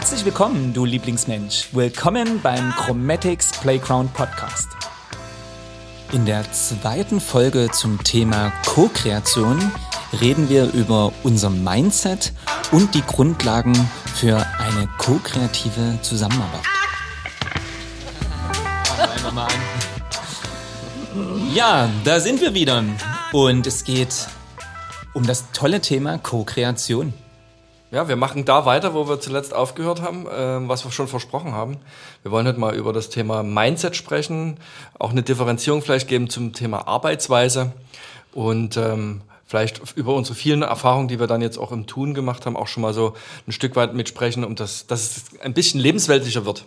Herzlich willkommen, du Lieblingsmensch. Willkommen beim Chromatics Playground Podcast. In der zweiten Folge zum Thema Co-Kreation reden wir über unser Mindset und die Grundlagen für eine ko-kreative Zusammenarbeit. Ja, da sind wir wieder. Und es geht um das tolle Thema Co-Kreation. Ja, wir machen da weiter, wo wir zuletzt aufgehört haben, äh, was wir schon versprochen haben. Wir wollen heute mal über das Thema Mindset sprechen, auch eine Differenzierung vielleicht geben zum Thema Arbeitsweise und ähm, vielleicht über unsere vielen Erfahrungen, die wir dann jetzt auch im Tun gemacht haben, auch schon mal so ein Stück weit mitsprechen, um das, dass es ein bisschen lebensweltlicher wird.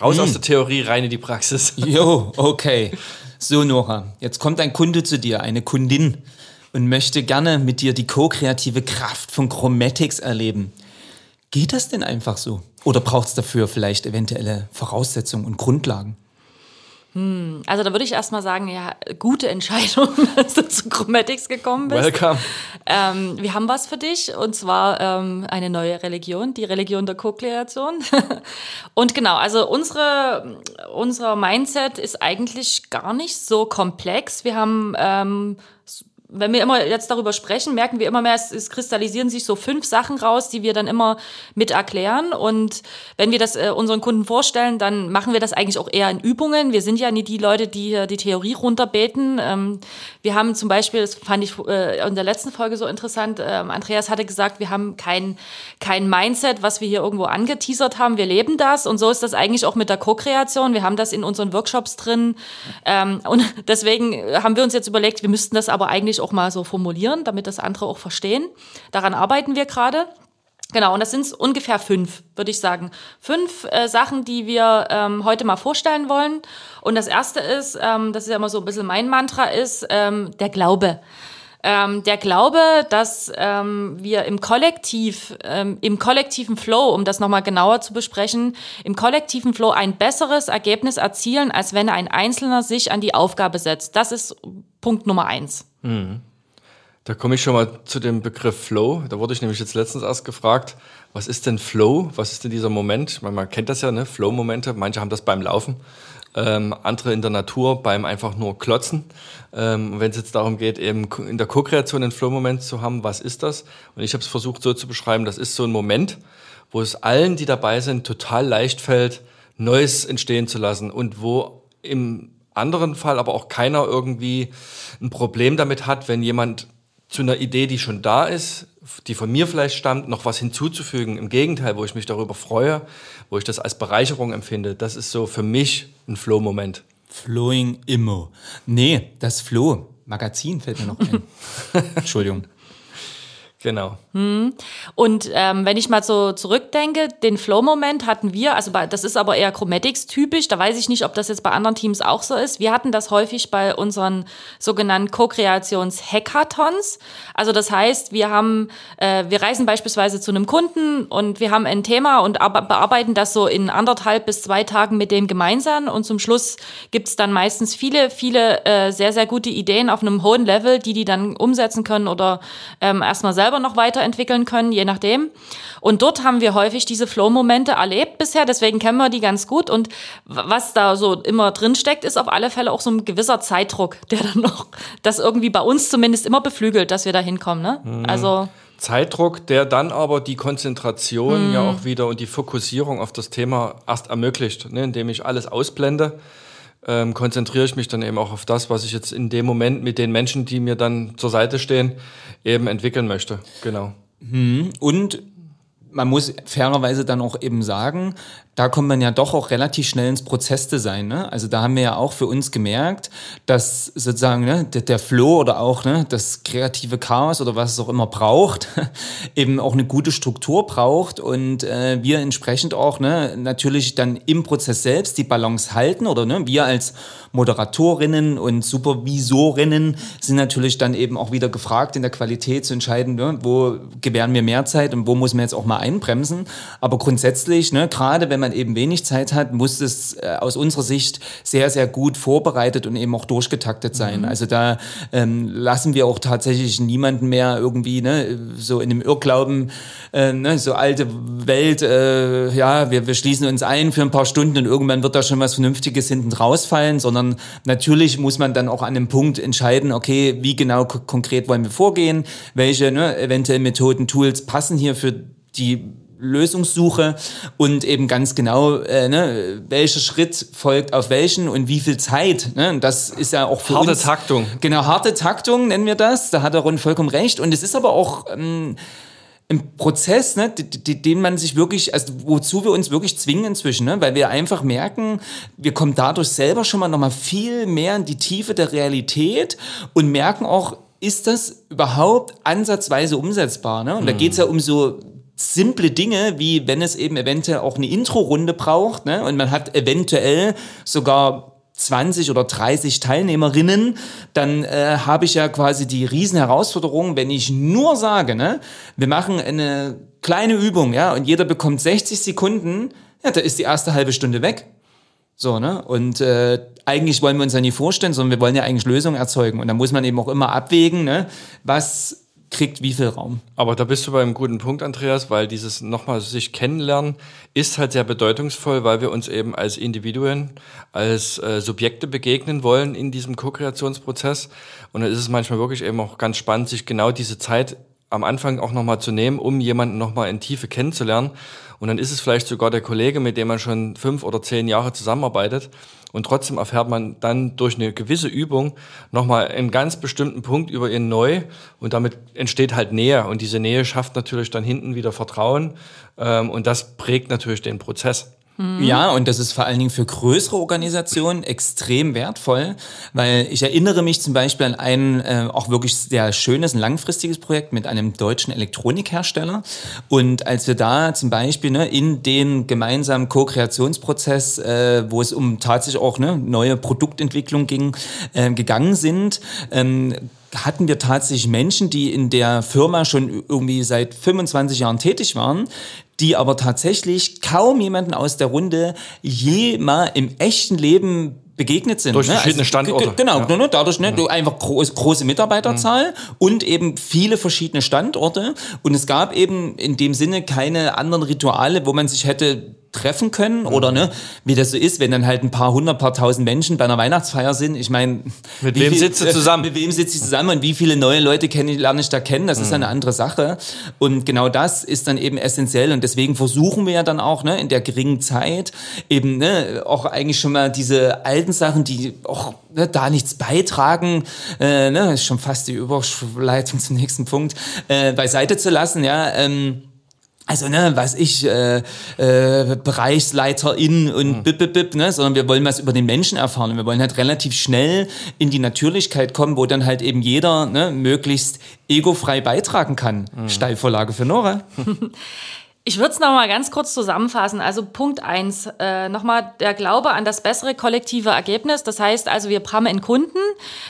Raus hm. aus der Theorie, rein in die Praxis. Jo, okay. So, Nora, jetzt kommt ein Kunde zu dir, eine Kundin und möchte gerne mit dir die ko-kreative Kraft von Chromatics erleben. Geht das denn einfach so? Oder braucht es dafür vielleicht eventuelle Voraussetzungen und Grundlagen? Hm, also da würde ich erstmal sagen, ja, gute Entscheidung, dass du zu Chromatics gekommen bist. Welcome. Ähm, wir haben was für dich und zwar ähm, eine neue Religion, die Religion der Co-Kreation. und genau, also unsere, unser Mindset ist eigentlich gar nicht so komplex. Wir haben ähm, wenn wir immer jetzt darüber sprechen, merken wir immer mehr, es, es, kristallisieren sich so fünf Sachen raus, die wir dann immer mit erklären. Und wenn wir das äh, unseren Kunden vorstellen, dann machen wir das eigentlich auch eher in Übungen. Wir sind ja nie die Leute, die hier die Theorie runterbeten. Ähm, wir haben zum Beispiel, das fand ich äh, in der letzten Folge so interessant, ähm, Andreas hatte gesagt, wir haben kein, kein Mindset, was wir hier irgendwo angeteasert haben. Wir leben das. Und so ist das eigentlich auch mit der Co-Kreation. Wir haben das in unseren Workshops drin. Ähm, und deswegen haben wir uns jetzt überlegt, wir müssten das aber eigentlich auch mal so formulieren, damit das andere auch verstehen. Daran arbeiten wir gerade. Genau, und das sind ungefähr fünf, würde ich sagen. Fünf äh, Sachen, die wir ähm, heute mal vorstellen wollen. Und das erste ist, ähm, das ist ja immer so ein bisschen mein Mantra, ist ähm, der Glaube. Ähm, der Glaube, dass ähm, wir im Kollektiv, ähm, im kollektiven Flow, um das nochmal genauer zu besprechen, im kollektiven Flow ein besseres Ergebnis erzielen, als wenn ein Einzelner sich an die Aufgabe setzt. Das ist Punkt Nummer eins. Mhm. Da komme ich schon mal zu dem Begriff Flow. Da wurde ich nämlich jetzt letztens erst gefragt, was ist denn Flow? Was ist denn dieser Moment? Meine, man kennt das ja, ne? Flow-Momente. Manche haben das beim Laufen, ähm, andere in der Natur beim einfach nur Klotzen. Ähm, Wenn es jetzt darum geht, eben in der Co-Kreation einen Flow-Moment zu haben, was ist das? Und ich habe es versucht so zu beschreiben, das ist so ein Moment, wo es allen, die dabei sind, total leicht fällt, Neues entstehen zu lassen und wo im anderen Fall aber auch keiner irgendwie ein Problem damit hat, wenn jemand zu einer Idee, die schon da ist, die von mir vielleicht stammt, noch was hinzuzufügen. Im Gegenteil, wo ich mich darüber freue, wo ich das als Bereicherung empfinde. Das ist so für mich ein Flow-Moment. Flowing Immo. Nee, das Flow. Magazin fällt mir noch ein. Entschuldigung. Genau. Hm. Und ähm, wenn ich mal so zurückdenke, den Flow-Moment hatten wir, also bei, das ist aber eher Chromatics-typisch, da weiß ich nicht, ob das jetzt bei anderen Teams auch so ist. Wir hatten das häufig bei unseren sogenannten Co-Kreations-Hackathons. Also das heißt, wir haben, äh, wir reisen beispielsweise zu einem Kunden und wir haben ein Thema und bearbeiten das so in anderthalb bis zwei Tagen mit dem gemeinsam und zum Schluss gibt's dann meistens viele, viele äh, sehr, sehr gute Ideen auf einem hohen Level, die die dann umsetzen können oder ähm, erstmal selber selber noch weiterentwickeln können, je nachdem. Und dort haben wir häufig diese Flow-Momente erlebt bisher, deswegen kennen wir die ganz gut. Und was da so immer drin steckt, ist auf alle Fälle auch so ein gewisser Zeitdruck, der dann noch das irgendwie bei uns zumindest immer beflügelt, dass wir da hinkommen. Ne? Mhm. Also Zeitdruck, der dann aber die Konzentration mhm. ja auch wieder und die Fokussierung auf das Thema erst ermöglicht, ne, indem ich alles ausblende ähm, konzentriere ich mich dann eben auch auf das, was ich jetzt in dem Moment mit den Menschen, die mir dann zur Seite stehen, eben entwickeln möchte. Genau. Hm. Und man muss fairerweise dann auch eben sagen, da kommt man ja doch auch relativ schnell ins Prozessdesign. Ne? Also da haben wir ja auch für uns gemerkt, dass sozusagen ne, der, der Flow oder auch ne, das kreative Chaos oder was es auch immer braucht, eben auch eine gute Struktur braucht und äh, wir entsprechend auch ne, natürlich dann im Prozess selbst die Balance halten oder ne, wir als Moderatorinnen und Supervisorinnen sind natürlich dann eben auch wieder gefragt, in der Qualität zu entscheiden, ne, wo gewähren wir mehr Zeit und wo muss man jetzt auch mal einbremsen. Aber grundsätzlich, ne, gerade wenn man dann eben wenig Zeit hat, muss es äh, aus unserer Sicht sehr, sehr gut vorbereitet und eben auch durchgetaktet sein. Mhm. Also da ähm, lassen wir auch tatsächlich niemanden mehr irgendwie ne, so in dem Irrglauben, äh, ne, so alte Welt, äh, ja, wir, wir schließen uns ein für ein paar Stunden und irgendwann wird da schon was Vernünftiges hinten rausfallen, sondern natürlich muss man dann auch an einem Punkt entscheiden, okay, wie genau konkret wollen wir vorgehen, welche ne, eventuell Methoden, Tools passen hier für die Lösungssuche und eben ganz genau, äh, ne, welcher Schritt folgt auf welchen und wie viel Zeit. Ne? Und das ist ja auch für harte uns... Harte Taktung. Genau, harte Taktung nennen wir das. Da hat der Ron vollkommen recht. Und es ist aber auch... Ähm, ein Prozess, ne, den man sich wirklich, also wozu wir uns wirklich zwingen inzwischen, ne, weil wir einfach merken, wir kommen dadurch selber schon mal noch mal viel mehr in die Tiefe der Realität und merken auch, ist das überhaupt ansatzweise umsetzbar? Ne? Und da geht es ja um so simple Dinge, wie wenn es eben eventuell auch eine Intro-Runde braucht ne? und man hat eventuell sogar 20 oder 30 Teilnehmerinnen, dann äh, habe ich ja quasi die Riesenherausforderung, wenn ich nur sage, ne, wir machen eine kleine Übung, ja, und jeder bekommt 60 Sekunden, ja, da ist die erste halbe Stunde weg. So, ne? Und äh, eigentlich wollen wir uns ja nie vorstellen, sondern wir wollen ja eigentlich Lösungen erzeugen. Und da muss man eben auch immer abwägen, ne? was kriegt wie viel Raum. Aber da bist du bei einem guten Punkt, Andreas, weil dieses nochmal sich kennenlernen ist halt sehr bedeutungsvoll, weil wir uns eben als Individuen, als äh, Subjekte begegnen wollen in diesem Co-Kreationsprozess. Und da ist es manchmal wirklich eben auch ganz spannend, sich genau diese Zeit am Anfang auch nochmal zu nehmen, um jemanden nochmal in Tiefe kennenzulernen. Und dann ist es vielleicht sogar der Kollege, mit dem man schon fünf oder zehn Jahre zusammenarbeitet. Und trotzdem erfährt man dann durch eine gewisse Übung nochmal einen ganz bestimmten Punkt über ihn neu. Und damit entsteht halt Nähe. Und diese Nähe schafft natürlich dann hinten wieder Vertrauen. Ähm, und das prägt natürlich den Prozess. Mhm. Ja, und das ist vor allen Dingen für größere Organisationen extrem wertvoll, weil ich erinnere mich zum Beispiel an ein äh, auch wirklich sehr schönes, ein langfristiges Projekt mit einem deutschen Elektronikhersteller. Und als wir da zum Beispiel ne, in den gemeinsamen Co-Kreationsprozess, äh, wo es um tatsächlich auch ne, neue Produktentwicklung ging, äh, gegangen sind, ähm, hatten wir tatsächlich Menschen, die in der Firma schon irgendwie seit 25 Jahren tätig waren, die aber tatsächlich kaum jemanden aus der Runde je mal im echten Leben begegnet sind. Durch ne? verschiedene also, Standorte. Genau, ja. dadurch ne, du einfach groß, große Mitarbeiterzahl mhm. und eben viele verschiedene Standorte. Und es gab eben in dem Sinne keine anderen Rituale, wo man sich hätte treffen können oder ne, wie das so ist, wenn dann halt ein paar hundert, paar tausend Menschen bei einer Weihnachtsfeier sind. Ich meine, mit wem viel, sitzt du zusammen? Mit wem sitze ich zusammen und wie viele neue Leute kenne, lerne ich da kennen? Das mhm. ist eine andere Sache. Und genau das ist dann eben essentiell und deswegen versuchen wir ja dann auch ne, in der geringen Zeit eben ne, auch eigentlich schon mal diese alten Sachen, die auch ne, da nichts beitragen, äh, ne, ist schon fast die Überleitung zum nächsten Punkt, äh, beiseite zu lassen, ja. Ähm, also ne, was ich, äh, äh, Bereichsleiterin und mhm. bip, bip, bip, ne, sondern wir wollen was über den Menschen erfahren und wir wollen halt relativ schnell in die Natürlichkeit kommen, wo dann halt eben jeder ne, möglichst egofrei beitragen kann. Mhm. Steilvorlage für Nora. Ich würde es nochmal ganz kurz zusammenfassen. Also Punkt eins äh, nochmal der Glaube an das bessere kollektive Ergebnis. Das heißt also, wir haben einen Kunden,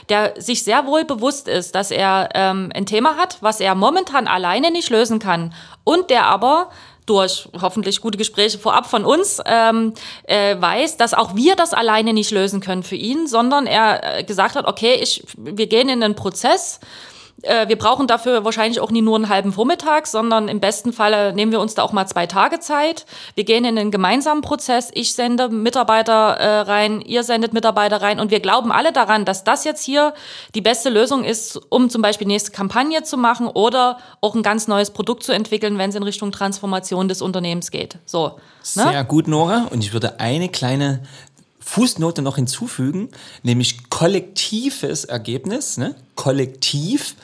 der sich sehr wohl bewusst ist, dass er ähm, ein Thema hat, was er momentan alleine nicht lösen kann und der aber durch hoffentlich gute Gespräche vorab von uns ähm, äh, weiß, dass auch wir das alleine nicht lösen können für ihn, sondern er äh, gesagt hat, okay, ich, wir gehen in einen Prozess, wir brauchen dafür wahrscheinlich auch nie nur einen halben Vormittag, sondern im besten Falle nehmen wir uns da auch mal zwei Tage Zeit. Wir gehen in einen gemeinsamen Prozess. Ich sende Mitarbeiter äh, rein, ihr sendet Mitarbeiter rein und wir glauben alle daran, dass das jetzt hier die beste Lösung ist, um zum Beispiel nächste Kampagne zu machen oder auch ein ganz neues Produkt zu entwickeln, wenn es in Richtung Transformation des Unternehmens geht. So. Ne? Sehr gut, Nora. Und ich würde eine kleine Fußnote noch hinzufügen, nämlich kollektives Ergebnis, ne? kollektiv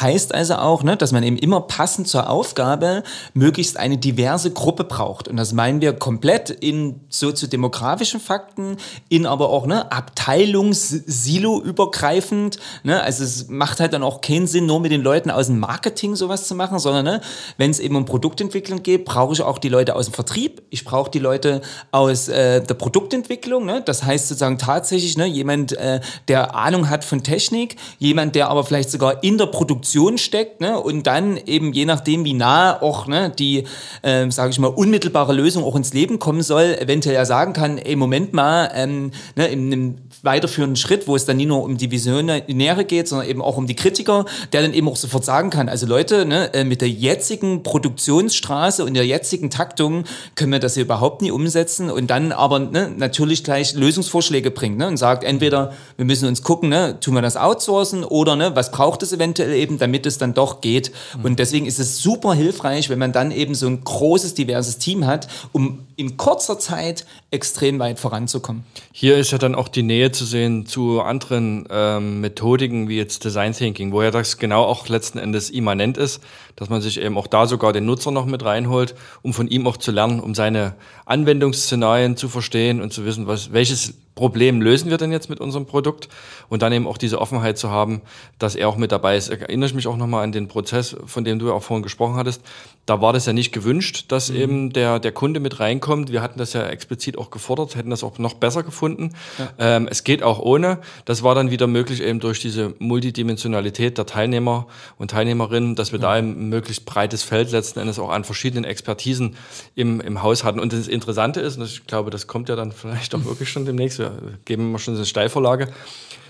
Heißt also auch, ne, dass man eben immer passend zur Aufgabe möglichst eine diverse Gruppe braucht. Und das meinen wir komplett in soziodemografischen Fakten, in aber auch ne, Abteilungs-Silo-übergreifend. Ne? Also es macht halt dann auch keinen Sinn, nur mit den Leuten aus dem Marketing sowas zu machen, sondern ne, wenn es eben um Produktentwicklung geht, brauche ich auch die Leute aus dem Vertrieb. Ich brauche die Leute aus äh, der Produktentwicklung. Ne? Das heißt sozusagen tatsächlich ne, jemand, äh, der Ahnung hat von Technik, jemand, der aber vielleicht sogar in der Produktion steckt ne, und dann eben je nachdem, wie nah auch ne, die, äh, sage ich mal, unmittelbare Lösung auch ins Leben kommen soll, eventuell ja sagen kann, ey, Moment mal, ähm, ne, in einem weiterführenden Schritt, wo es dann nicht nur um die Visionäre geht, sondern eben auch um die Kritiker, der dann eben auch sofort sagen kann, also Leute, ne, äh, mit der jetzigen Produktionsstraße und der jetzigen Taktung können wir das hier überhaupt nie umsetzen und dann aber ne, natürlich gleich Lösungsvorschläge bringt ne, und sagt, entweder wir müssen uns gucken, ne, tun wir das outsourcen oder ne, was braucht es eventuell eben, damit es dann doch geht. Mhm. Und deswegen ist es super hilfreich, wenn man dann eben so ein großes, diverses Team hat, um in kurzer Zeit extrem weit voranzukommen. Hier ist ja dann auch die Nähe zu sehen zu anderen ähm, Methodiken wie jetzt Design Thinking, wo ja das genau auch letzten Endes immanent ist, dass man sich eben auch da sogar den Nutzer noch mit reinholt, um von ihm auch zu lernen, um seine Anwendungsszenarien zu verstehen und zu wissen, was, welches Problem lösen wir denn jetzt mit unserem Produkt und dann eben auch diese Offenheit zu haben, dass er auch mit dabei ist. Erinnere ich mich auch nochmal an den Prozess, von dem du ja auch vorhin gesprochen hattest. Da war das ja nicht gewünscht, dass mhm. eben der, der Kunde mit reinkommt. Wir hatten das ja explizit auch gefordert, hätten das auch noch besser gefunden. Ja. Ähm, es geht auch ohne. Das war dann wieder möglich eben durch diese Multidimensionalität der Teilnehmer und Teilnehmerinnen, dass wir ja. da ein möglichst breites Feld letzten Endes auch an verschiedenen Expertisen im, im Haus hatten. Und das Interessante ist, und ich glaube, das kommt ja dann vielleicht auch wirklich schon demnächst, wir geben immer schon eine Steilvorlage.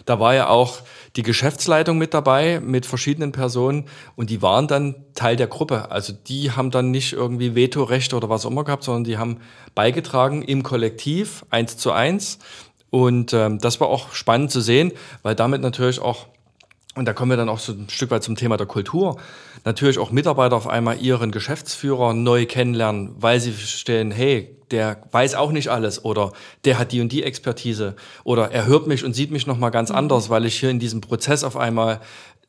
Da war ja auch die Geschäftsleitung mit dabei, mit verschiedenen Personen und die waren dann Teil der Gruppe. Also die haben dann nicht irgendwie Vetorechte oder was auch immer gehabt, sondern die haben beigetragen im Kollektiv, eins zu eins. Und ähm, das war auch spannend zu sehen, weil damit natürlich auch und da kommen wir dann auch so ein Stück weit zum Thema der Kultur. Natürlich auch Mitarbeiter auf einmal ihren Geschäftsführer neu kennenlernen, weil sie stellen, hey, der weiß auch nicht alles oder der hat die und die Expertise oder er hört mich und sieht mich noch mal ganz mhm. anders, weil ich hier in diesem Prozess auf einmal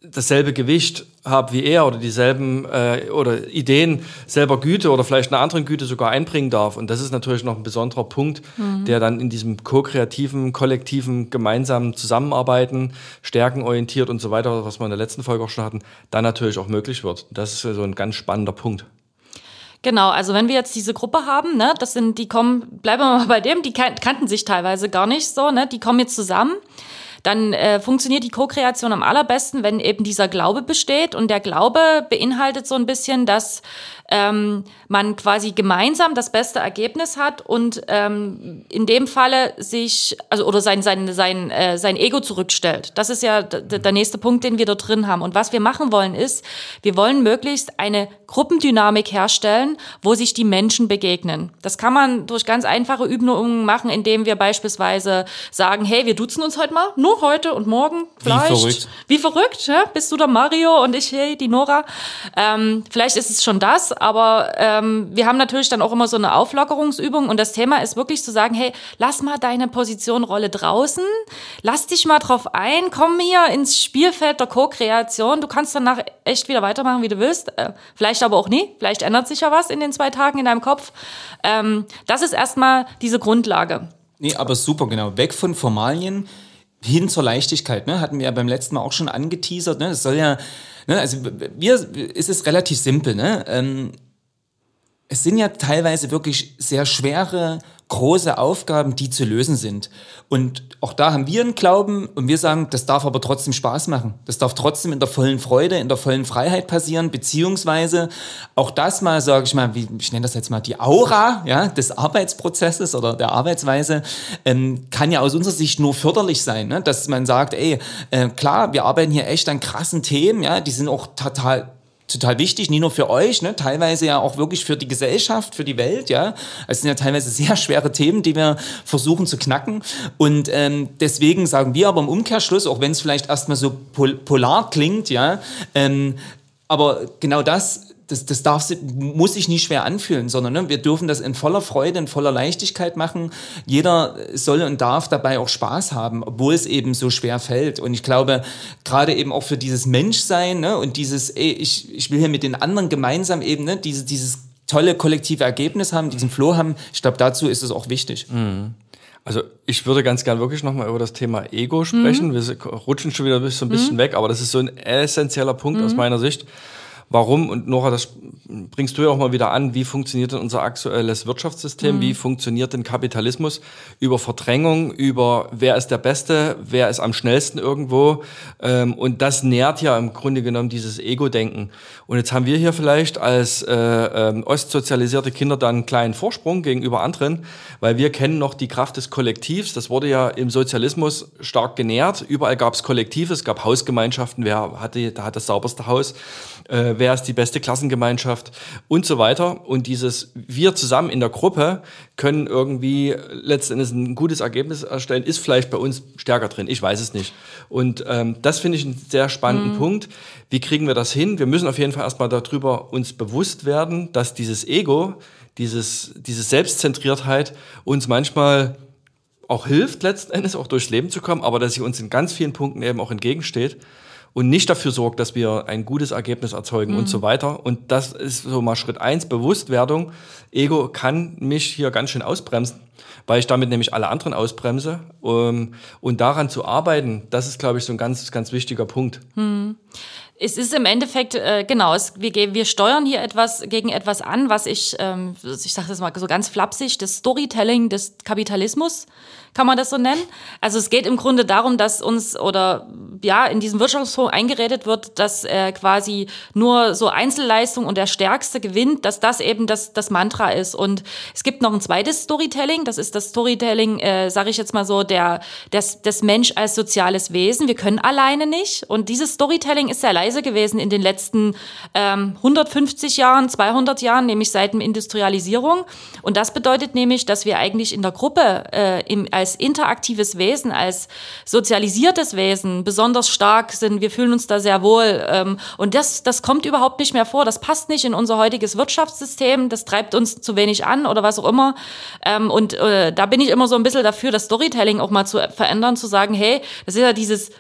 dasselbe Gewicht habe wie er oder dieselben äh, oder Ideen selber Güte oder vielleicht eine andere Güte sogar einbringen darf. Und das ist natürlich noch ein besonderer Punkt, mhm. der dann in diesem ko-kreativen, kollektiven, gemeinsamen Zusammenarbeiten, stärkenorientiert und so weiter, was wir in der letzten Folge auch schon hatten, dann natürlich auch möglich wird. Das ist so ein ganz spannender Punkt. Genau, also wenn wir jetzt diese Gruppe haben, ne, das sind, die kommen, bleiben wir mal bei dem, die kannten sich teilweise gar nicht so, ne, die kommen jetzt zusammen dann äh, funktioniert die Co-Kreation am allerbesten, wenn eben dieser Glaube besteht. Und der Glaube beinhaltet so ein bisschen, dass ähm, man quasi gemeinsam das beste Ergebnis hat und ähm, in dem Falle sich, also oder sein, sein, sein, äh, sein Ego zurückstellt. Das ist ja der nächste Punkt, den wir da drin haben. Und was wir machen wollen, ist, wir wollen möglichst eine Gruppendynamik herstellen, wo sich die Menschen begegnen. Das kann man durch ganz einfache Übungen machen, indem wir beispielsweise sagen, hey, wir duzen uns heute mal, nur heute und morgen vielleicht. Wie verrückt. Wie verrückt, ja? Bist du der Mario und ich, hey, die Nora. Ähm, vielleicht ist es schon das, aber ähm, wir haben natürlich dann auch immer so eine Auflockerungsübung und das Thema ist wirklich zu sagen, hey, lass mal deine Positionrolle draußen, lass dich mal drauf ein, komm hier ins Spielfeld der Co-Kreation, du kannst danach echt wieder weitermachen, wie du willst, äh, vielleicht aber auch nie, vielleicht ändert sich ja was in den zwei Tagen in deinem Kopf. Ähm, das ist erstmal diese Grundlage. Nee, aber super, genau. Weg von Formalien hin zur Leichtigkeit, ne? Hatten wir ja beim letzten Mal auch schon angeteasert, ne? Es soll ja Ne, also wir, es ist relativ simpel. Ne? Ähm, es sind ja teilweise wirklich sehr schwere große Aufgaben, die zu lösen sind. Und auch da haben wir einen Glauben und wir sagen, das darf aber trotzdem Spaß machen. Das darf trotzdem in der vollen Freude, in der vollen Freiheit passieren, beziehungsweise auch das mal, sage ich mal, wie, ich nenne das jetzt mal die Aura ja, des Arbeitsprozesses oder der Arbeitsweise, ähm, kann ja aus unserer Sicht nur förderlich sein, ne? dass man sagt, ey, äh, klar, wir arbeiten hier echt an krassen Themen, ja, die sind auch total total wichtig, nicht nur für euch, ne, teilweise ja auch wirklich für die Gesellschaft, für die Welt, ja. Es sind ja teilweise sehr schwere Themen, die wir versuchen zu knacken. Und ähm, deswegen sagen wir aber im Umkehrschluss, auch wenn es vielleicht erstmal so pol polar klingt, ja, ähm, aber genau das das, das darf, muss sich nicht schwer anfühlen, sondern ne, wir dürfen das in voller Freude, in voller Leichtigkeit machen. Jeder soll und darf dabei auch Spaß haben, obwohl es eben so schwer fällt. Und ich glaube, gerade eben auch für dieses Menschsein ne, und dieses, ey, ich, ich will hier mit den anderen gemeinsam eben ne, diese, dieses tolle kollektive Ergebnis haben, diesen Flow haben, ich glaube, dazu ist es auch wichtig. Mhm. Also ich würde ganz gern wirklich nochmal über das Thema Ego sprechen. Mhm. Wir rutschen schon wieder so ein bisschen mhm. weg, aber das ist so ein essentieller Punkt aus mhm. meiner Sicht warum, und Nora, das bringst du ja auch mal wieder an, wie funktioniert denn unser aktuelles Wirtschaftssystem, mhm. wie funktioniert denn Kapitalismus über Verdrängung, über wer ist der Beste, wer ist am schnellsten irgendwo. Ähm, und das nährt ja im Grunde genommen dieses Ego-Denken. Und jetzt haben wir hier vielleicht als äh, äh, ostsozialisierte Kinder dann einen kleinen Vorsprung gegenüber anderen, weil wir kennen noch die Kraft des Kollektivs. Das wurde ja im Sozialismus stark genährt. Überall gab es Kollektive, es gab Hausgemeinschaften, wer hatte, da hat das sauberste Haus äh, wer ist die beste Klassengemeinschaft und so weiter. Und dieses wir zusammen in der Gruppe können irgendwie letztendlich ein gutes Ergebnis erstellen, ist vielleicht bei uns stärker drin. Ich weiß es nicht. Und ähm, das finde ich einen sehr spannenden mhm. Punkt. Wie kriegen wir das hin? Wir müssen auf jeden Fall erstmal darüber uns bewusst werden, dass dieses Ego, dieses, diese Selbstzentriertheit uns manchmal auch hilft, letzten Endes auch durchs Leben zu kommen, aber dass sie uns in ganz vielen Punkten eben auch entgegensteht und nicht dafür sorgt, dass wir ein gutes Ergebnis erzeugen mhm. und so weiter. Und das ist so mal Schritt eins, Bewusstwerdung. Ego kann mich hier ganz schön ausbremsen, weil ich damit nämlich alle anderen ausbremse. Um, und daran zu arbeiten, das ist, glaube ich, so ein ganz, ganz wichtiger Punkt. Mhm. Es ist im Endeffekt, äh, genau, es, wir, wir steuern hier etwas gegen etwas an, was ich, ähm, ich sage das mal so ganz flapsig, das Storytelling des Kapitalismus kann man das so nennen? Also es geht im Grunde darum, dass uns oder ja in diesem Wirtschaftsfonds eingeredet wird, dass äh, quasi nur so Einzelleistung und der Stärkste gewinnt, dass das eben das, das Mantra ist. Und es gibt noch ein zweites Storytelling, das ist das Storytelling, äh, sage ich jetzt mal so, der des, des Mensch als soziales Wesen. Wir können alleine nicht. Und dieses Storytelling ist sehr leise gewesen in den letzten ähm, 150 Jahren, 200 Jahren, nämlich seit der Industrialisierung. Und das bedeutet nämlich, dass wir eigentlich in der Gruppe äh, im, als interaktives Wesen, als sozialisiertes Wesen besonders stark sind. Wir fühlen uns da sehr wohl. Ähm, und das, das kommt überhaupt nicht mehr vor. Das passt nicht in unser heutiges Wirtschaftssystem. Das treibt uns zu wenig an oder was auch immer. Ähm, und äh, da bin ich immer so ein bisschen dafür, das Storytelling auch mal zu verändern, zu sagen, hey, das ist ja dieses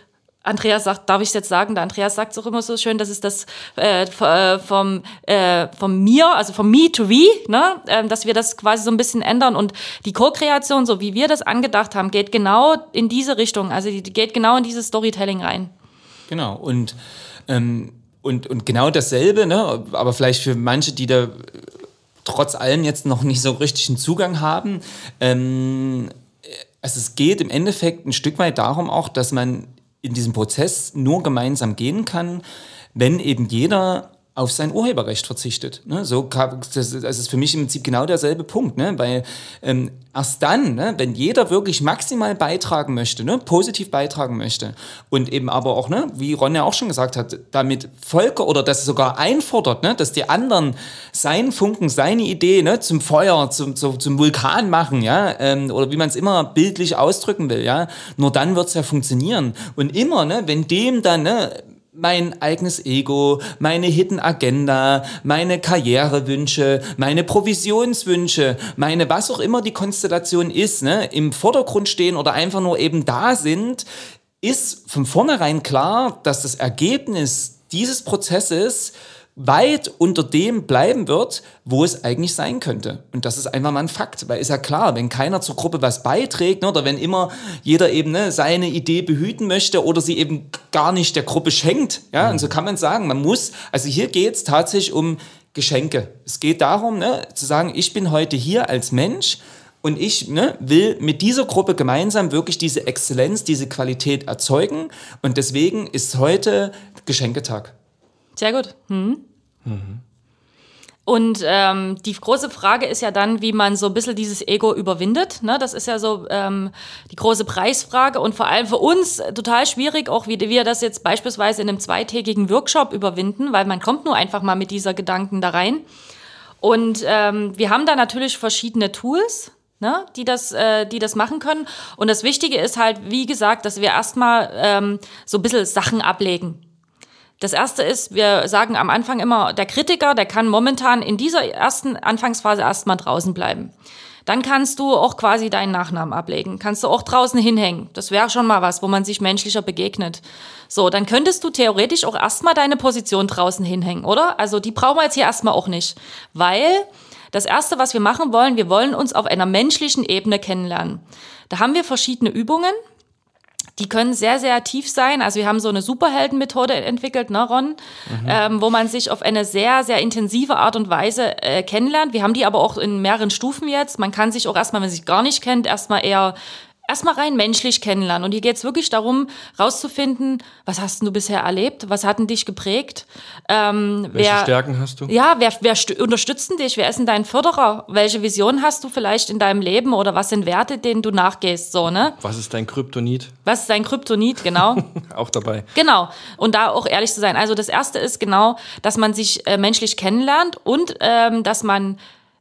Andreas sagt, darf ich es jetzt sagen? Der Andreas sagt es auch immer so schön, das ist das äh, äh, vom, äh, vom mir, also vom Me to We, ne? Ähm, dass wir das quasi so ein bisschen ändern. Und die Co-Kreation, so wie wir das angedacht haben, geht genau in diese Richtung. Also die geht genau in dieses Storytelling rein. Genau. Und, ähm, und, und genau dasselbe, ne? aber vielleicht für manche, die da trotz allem jetzt noch nicht so richtig einen Zugang haben. Ähm, also es geht im Endeffekt ein Stück weit darum auch, dass man in diesem Prozess nur gemeinsam gehen kann, wenn eben jeder auf sein Urheberrecht verzichtet. Ne? So das ist für mich im Prinzip genau derselbe Punkt, ne? weil ähm, erst dann, ne, wenn jeder wirklich maximal beitragen möchte, ne, positiv beitragen möchte und eben aber auch, ne, wie Ron ja auch schon gesagt hat, damit Volker oder das sogar einfordert, ne, dass die anderen seinen Funken, seine Idee ne, zum Feuer, zum, zum, zum Vulkan machen, ja, ähm, oder wie man es immer bildlich ausdrücken will, ja, nur dann wird's ja funktionieren. Und immer, ne, wenn dem dann ne, mein eigenes Ego, meine Hidden Agenda, meine Karrierewünsche, meine Provisionswünsche, meine was auch immer die Konstellation ist, ne, im Vordergrund stehen oder einfach nur eben da sind, ist von vornherein klar, dass das Ergebnis dieses Prozesses weit unter dem bleiben wird, wo es eigentlich sein könnte. Und das ist einfach mal ein Fakt, weil ist ja klar, wenn keiner zur Gruppe was beiträgt ne, oder wenn immer jeder eben ne, seine Idee behüten möchte oder sie eben gar nicht der Gruppe schenkt, ja, mhm. und so kann man sagen, man muss, also hier geht es tatsächlich um Geschenke. Es geht darum, ne, zu sagen, ich bin heute hier als Mensch und ich ne, will mit dieser Gruppe gemeinsam wirklich diese Exzellenz, diese Qualität erzeugen. Und deswegen ist heute Geschenketag. Sehr gut. Hm. Mhm. Und ähm, die große Frage ist ja dann, wie man so ein bisschen dieses Ego überwindet. Ne? Das ist ja so ähm, die große Preisfrage und vor allem für uns total schwierig, auch wie wir das jetzt beispielsweise in einem zweitägigen Workshop überwinden, weil man kommt nur einfach mal mit dieser Gedanken da rein. Und ähm, wir haben da natürlich verschiedene Tools, ne, die, das, äh, die das machen können. Und das Wichtige ist halt, wie gesagt, dass wir erstmal ähm, so ein bisschen Sachen ablegen. Das erste ist, wir sagen am Anfang immer, der Kritiker, der kann momentan in dieser ersten Anfangsphase erstmal draußen bleiben. Dann kannst du auch quasi deinen Nachnamen ablegen. Kannst du auch draußen hinhängen. Das wäre schon mal was, wo man sich menschlicher begegnet. So, dann könntest du theoretisch auch erstmal deine Position draußen hinhängen, oder? Also die brauchen wir jetzt hier erstmal auch nicht. Weil das erste, was wir machen wollen, wir wollen uns auf einer menschlichen Ebene kennenlernen. Da haben wir verschiedene Übungen. Die können sehr, sehr tief sein. Also wir haben so eine Superheldenmethode entwickelt, ne, Ron? Mhm. Ähm, wo man sich auf eine sehr, sehr intensive Art und Weise äh, kennenlernt. Wir haben die aber auch in mehreren Stufen jetzt. Man kann sich auch erstmal, wenn man sich gar nicht kennt, erstmal eher erstmal rein menschlich kennenlernen. Und hier geht es wirklich darum, rauszufinden, was hast du bisher erlebt, was hat denn dich geprägt? Ähm, welche wer, Stärken hast du? Ja, wer, wer unterstützt denn dich? Wer ist denn dein Förderer? Welche Vision hast du vielleicht in deinem Leben oder was sind Werte, denen du nachgehst? So, ne? Was ist dein Kryptonit? Was ist dein Kryptonit, genau. auch dabei. Genau. Und da auch ehrlich zu sein. Also das Erste ist genau, dass man sich äh, menschlich kennenlernt und ähm, dass man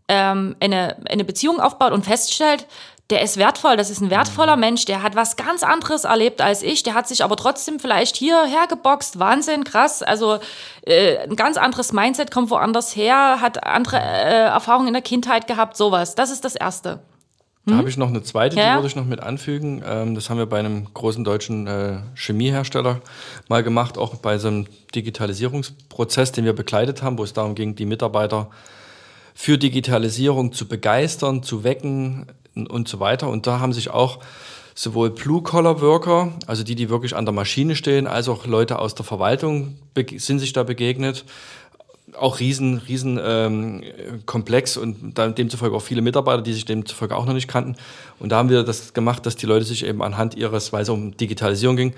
ähm, eine, eine Beziehung aufbaut und feststellt, der ist wertvoll, das ist ein wertvoller Mensch, der hat was ganz anderes erlebt als ich, der hat sich aber trotzdem vielleicht hierher geboxt, Wahnsinn, krass, also äh, ein ganz anderes Mindset, kommt woanders her, hat andere äh, Erfahrungen in der Kindheit gehabt, sowas. Das ist das Erste. Da habe hm? ich noch eine zweite, ja. die würde ich noch mit anfügen. Ähm, das haben wir bei einem großen deutschen äh, Chemiehersteller mal gemacht, auch bei so einem Digitalisierungsprozess, den wir begleitet haben, wo es darum ging, die Mitarbeiter für Digitalisierung zu begeistern, zu wecken, und so weiter. Und da haben sich auch sowohl Blue-Collar-Worker, also die, die wirklich an der Maschine stehen, als auch Leute aus der Verwaltung sind sich da begegnet. Auch riesen, riesen ähm, Komplex und demzufolge auch viele Mitarbeiter, die sich demzufolge auch noch nicht kannten. Und da haben wir das gemacht, dass die Leute sich eben anhand ihres, weil es um Digitalisierung ging,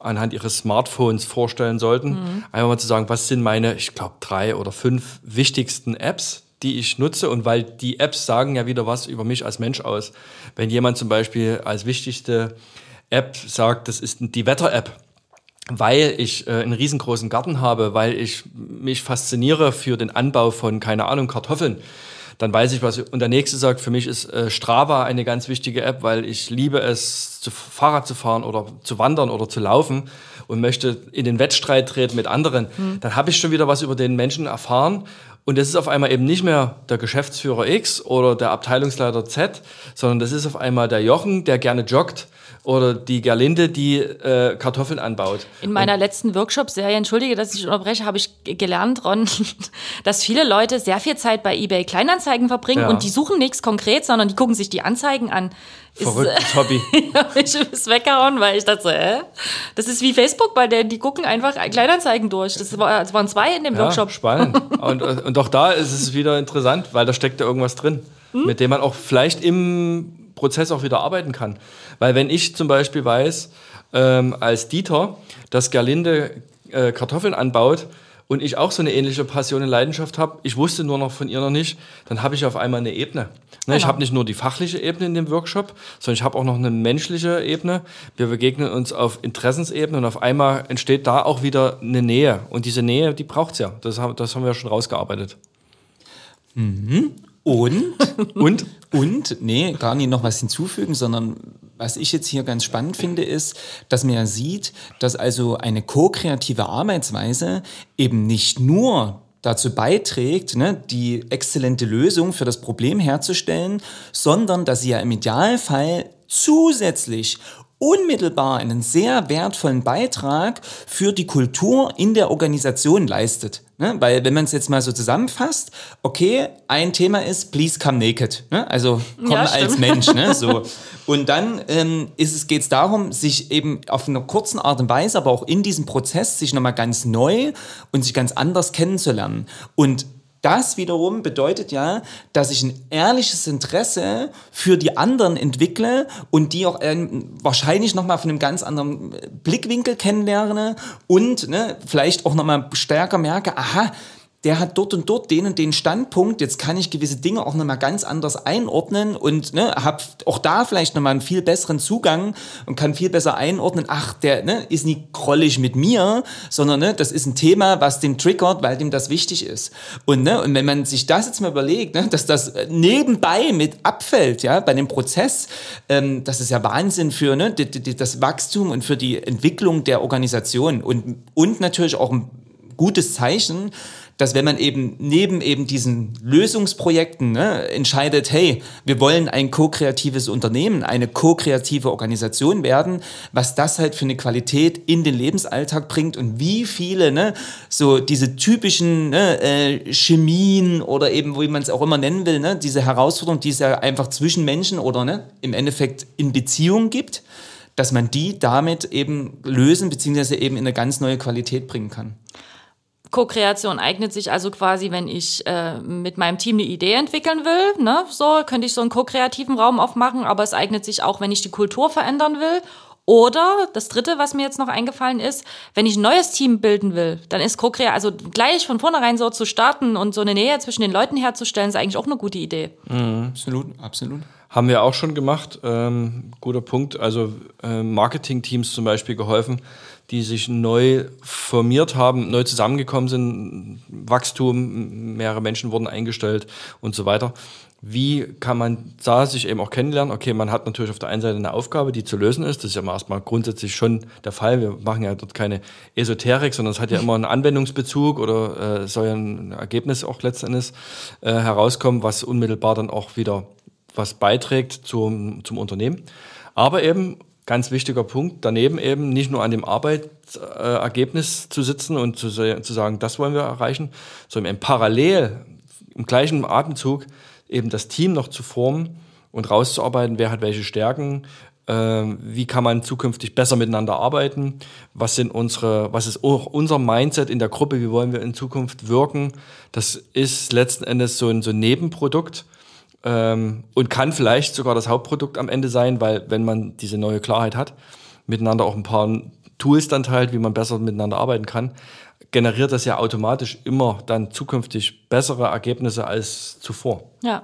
anhand ihres Smartphones vorstellen sollten. Mhm. Einfach mal zu sagen, was sind meine, ich glaube, drei oder fünf wichtigsten Apps, die ich nutze und weil die Apps sagen ja wieder was über mich als Mensch aus. Wenn jemand zum Beispiel als wichtigste App sagt, das ist die Wetter-App, weil ich äh, einen riesengroßen Garten habe, weil ich mich fasziniere für den Anbau von, keine Ahnung, Kartoffeln, dann weiß ich was. Und der nächste sagt, für mich ist äh, Strava eine ganz wichtige App, weil ich liebe es, zu Fahrrad zu fahren oder zu wandern oder zu laufen und möchte in den Wettstreit treten mit anderen. Mhm. Dann habe ich schon wieder was über den Menschen erfahren und das ist auf einmal eben nicht mehr der Geschäftsführer X oder der Abteilungsleiter Z, sondern das ist auf einmal der Jochen, der gerne joggt oder die Gerlinde, die äh, Kartoffeln anbaut. In meiner und letzten Workshop-Serie, entschuldige, dass ich unterbreche, habe ich gelernt, Ron, dass viele Leute sehr viel Zeit bei eBay Kleinanzeigen verbringen ja. und die suchen nichts konkret, sondern die gucken sich die Anzeigen an. Verrücktes ist, Hobby. ja, ich ist weggehauen, weil ich dachte so, hä? Das ist wie Facebook, weil die gucken einfach Kleinanzeigen durch. Das, war, das waren zwei in dem ja, Workshop. Spannend. und, und auch da ist es wieder interessant, weil da steckt ja irgendwas drin, hm? mit dem man auch vielleicht im Prozess auch wieder arbeiten kann. Weil wenn ich zum Beispiel weiß, ähm, als Dieter, dass Gerlinde äh, Kartoffeln anbaut, und ich auch so eine ähnliche Passion und Leidenschaft habe, ich wusste nur noch von ihr noch nicht, dann habe ich auf einmal eine Ebene. Ne, genau. Ich habe nicht nur die fachliche Ebene in dem Workshop, sondern ich habe auch noch eine menschliche Ebene. Wir begegnen uns auf Interessensebene und auf einmal entsteht da auch wieder eine Nähe. Und diese Nähe, die braucht es ja. Das, das haben wir schon rausgearbeitet. Mhm. Und? und? Und, nee, gar nicht noch was hinzufügen, sondern was ich jetzt hier ganz spannend finde, ist, dass man ja sieht, dass also eine ko-kreative Arbeitsweise eben nicht nur dazu beiträgt, ne, die exzellente Lösung für das Problem herzustellen, sondern dass sie ja im Idealfall zusätzlich unmittelbar einen sehr wertvollen Beitrag für die Kultur in der Organisation leistet. Ne? Weil wenn man es jetzt mal so zusammenfasst, okay, ein Thema ist, please come naked. Ne? Also komm ja, als Mensch. Ne? So. Und dann ähm, ist es, geht es darum, sich eben auf einer kurzen Art und Weise, aber auch in diesem Prozess, sich nochmal ganz neu und sich ganz anders kennenzulernen. Und das wiederum bedeutet ja, dass ich ein ehrliches Interesse für die anderen entwickle und die auch ähm, wahrscheinlich nochmal von einem ganz anderen Blickwinkel kennenlerne und ne, vielleicht auch nochmal stärker merke, aha, der hat dort und dort den und den Standpunkt, jetzt kann ich gewisse Dinge auch nochmal ganz anders einordnen und ne, habe auch da vielleicht nochmal einen viel besseren Zugang und kann viel besser einordnen, ach, der ne, ist nicht krollig mit mir, sondern ne, das ist ein Thema, was dem triggert, weil dem das wichtig ist. Und, ne, und wenn man sich das jetzt mal überlegt, ne, dass das nebenbei mit abfällt, ja, bei dem Prozess, ähm, das ist ja Wahnsinn für ne, die, die, das Wachstum und für die Entwicklung der Organisation und, und natürlich auch ein gutes Zeichen, dass wenn man eben neben eben diesen Lösungsprojekten ne, entscheidet, hey, wir wollen ein ko-kreatives Unternehmen, eine ko-kreative Organisation werden, was das halt für eine Qualität in den Lebensalltag bringt und wie viele ne, so diese typischen ne, äh, Chemien oder eben, wie man es auch immer nennen will, ne, diese Herausforderung, die es ja einfach zwischen Menschen oder ne, im Endeffekt in Beziehungen gibt dass man die damit eben lösen beziehungsweise eben in eine ganz neue Qualität bringen kann. Co-Kreation eignet sich also quasi, wenn ich äh, mit meinem Team eine Idee entwickeln will, ne, so könnte ich so einen co-kreativen Raum aufmachen, aber es eignet sich auch, wenn ich die Kultur verändern will oder das dritte, was mir jetzt noch eingefallen ist, wenn ich ein neues Team bilden will, dann ist Co-Crea, also gleich von vornherein so zu starten und so eine Nähe zwischen den Leuten herzustellen, ist eigentlich auch eine gute Idee. Mhm. Absolut, absolut. Haben wir auch schon gemacht. Ähm, guter Punkt. Also äh, Marketing-Teams zum Beispiel geholfen, die sich neu formiert haben, neu zusammengekommen sind, Wachstum, mehrere Menschen wurden eingestellt und so weiter wie kann man da sich eben auch kennenlernen? Okay, man hat natürlich auf der einen Seite eine Aufgabe, die zu lösen ist. Das ist ja erstmal grundsätzlich schon der Fall. Wir machen ja dort keine Esoterik, sondern es hat ja immer einen Anwendungsbezug oder äh, soll ja ein Ergebnis auch letzten Endes äh, herauskommen, was unmittelbar dann auch wieder was beiträgt zum, zum Unternehmen. Aber eben, ganz wichtiger Punkt, daneben eben nicht nur an dem Arbeitsergebnis zu sitzen und zu, zu sagen, das wollen wir erreichen, sondern eben parallel im gleichen Atemzug eben das Team noch zu formen und rauszuarbeiten, wer hat welche Stärken, äh, wie kann man zukünftig besser miteinander arbeiten, was sind unsere, was ist auch unser Mindset in der Gruppe, wie wollen wir in Zukunft wirken. Das ist letzten Endes so ein, so ein Nebenprodukt ähm, und kann vielleicht sogar das Hauptprodukt am Ende sein, weil wenn man diese neue Klarheit hat, miteinander auch ein paar Tools dann teilt, wie man besser miteinander arbeiten kann, generiert das ja automatisch immer dann zukünftig bessere Ergebnisse als zuvor. Ja.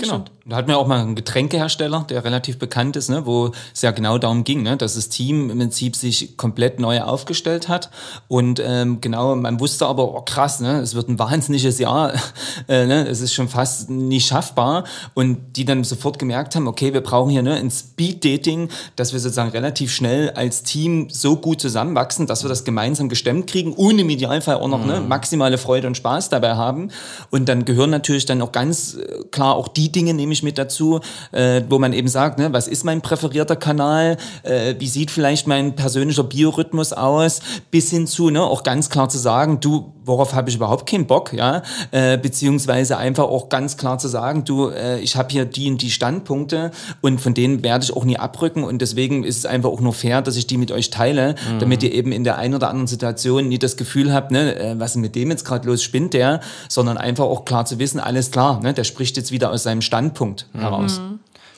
Genau. Stimmt. Da hatten wir auch mal einen Getränkehersteller, der relativ bekannt ist, ne, wo es ja genau darum ging, ne, dass das Team im Prinzip sich komplett neu aufgestellt hat. Und ähm, genau, man wusste aber, oh krass, ne, es wird ein wahnsinniges Jahr, äh, ne, es ist schon fast nicht schaffbar. Und die dann sofort gemerkt haben, okay, wir brauchen hier ne, ein Speed-Dating, dass wir sozusagen relativ schnell als Team so gut zusammenwachsen, dass wir das gemeinsam gestemmt kriegen und im Idealfall auch noch ne, mhm. ne, maximale Freude und Spaß dabei haben. Und dann gehören natürlich dann auch ganz äh, klar auch die die Dinge nehme ich mit dazu, äh, wo man eben sagt, ne, was ist mein präferierter Kanal, äh, wie sieht vielleicht mein persönlicher Biorhythmus aus, bis hin zu, ne, auch ganz klar zu sagen, du, worauf habe ich überhaupt keinen Bock, ja, äh, beziehungsweise einfach auch ganz klar zu sagen, du, äh, ich habe hier die und die Standpunkte und von denen werde ich auch nie abrücken und deswegen ist es einfach auch nur fair, dass ich die mit euch teile, mhm. damit ihr eben in der einen oder anderen Situation nie das Gefühl habt, ne, äh, was ist mit dem jetzt gerade los, spinnt der, sondern einfach auch klar zu wissen, alles klar, ne, der spricht jetzt wieder aus seinem Standpunkt mhm. heraus.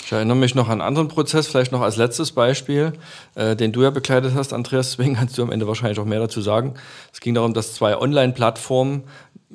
Ich erinnere mich noch an einen anderen Prozess, vielleicht noch als letztes Beispiel, äh, den du ja begleitet hast, Andreas. Deswegen kannst du am Ende wahrscheinlich auch mehr dazu sagen. Es ging darum, dass zwei Online-Plattformen